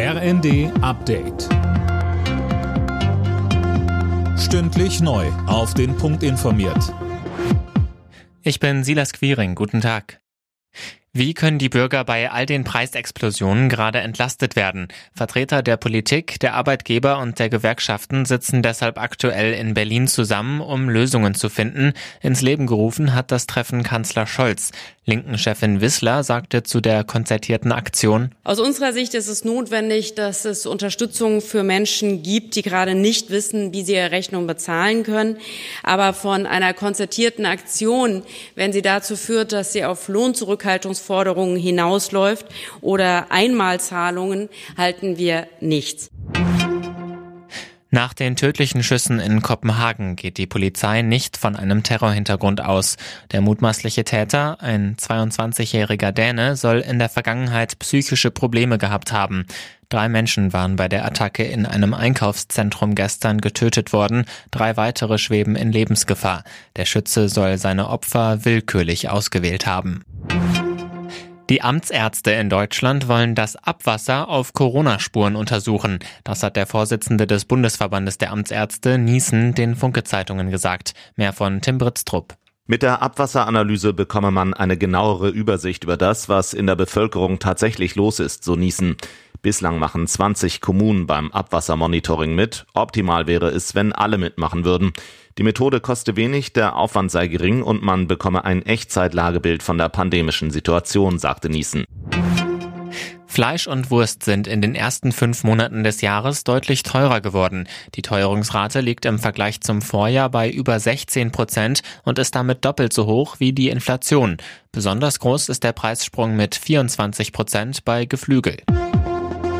RND Update. Stündlich neu. Auf den Punkt informiert. Ich bin Silas Quiring. Guten Tag. Wie können die Bürger bei all den Preisexplosionen gerade entlastet werden? Vertreter der Politik, der Arbeitgeber und der Gewerkschaften sitzen deshalb aktuell in Berlin zusammen, um Lösungen zu finden. Ins Leben gerufen hat das Treffen Kanzler Scholz. Linken-Chefin Wissler sagte zu der konzertierten Aktion. Aus unserer Sicht ist es notwendig, dass es Unterstützung für Menschen gibt, die gerade nicht wissen, wie sie ihre Rechnung bezahlen können. Aber von einer konzertierten Aktion, wenn sie dazu führt, dass sie auf Lohnzurückhaltungsforderungen hinausläuft oder Einmalzahlungen, halten wir nichts. Nach den tödlichen Schüssen in Kopenhagen geht die Polizei nicht von einem Terrorhintergrund aus. Der mutmaßliche Täter, ein 22-jähriger Däne, soll in der Vergangenheit psychische Probleme gehabt haben. Drei Menschen waren bei der Attacke in einem Einkaufszentrum gestern getötet worden, drei weitere schweben in Lebensgefahr. Der Schütze soll seine Opfer willkürlich ausgewählt haben. Die Amtsärzte in Deutschland wollen das Abwasser auf Corona-Spuren untersuchen. Das hat der Vorsitzende des Bundesverbandes der Amtsärzte Niesen den Funke-Zeitungen gesagt. Mehr von Tim Britztrup. Mit der Abwasseranalyse bekomme man eine genauere Übersicht über das, was in der Bevölkerung tatsächlich los ist, so Niesen. Bislang machen 20 Kommunen beim Abwassermonitoring mit. Optimal wäre es, wenn alle mitmachen würden. Die Methode koste wenig, der Aufwand sei gering und man bekomme ein Echtzeitlagebild von der pandemischen Situation, sagte Niesen. Fleisch und Wurst sind in den ersten fünf Monaten des Jahres deutlich teurer geworden. Die Teuerungsrate liegt im Vergleich zum Vorjahr bei über 16 Prozent und ist damit doppelt so hoch wie die Inflation. Besonders groß ist der Preissprung mit 24 Prozent bei Geflügel.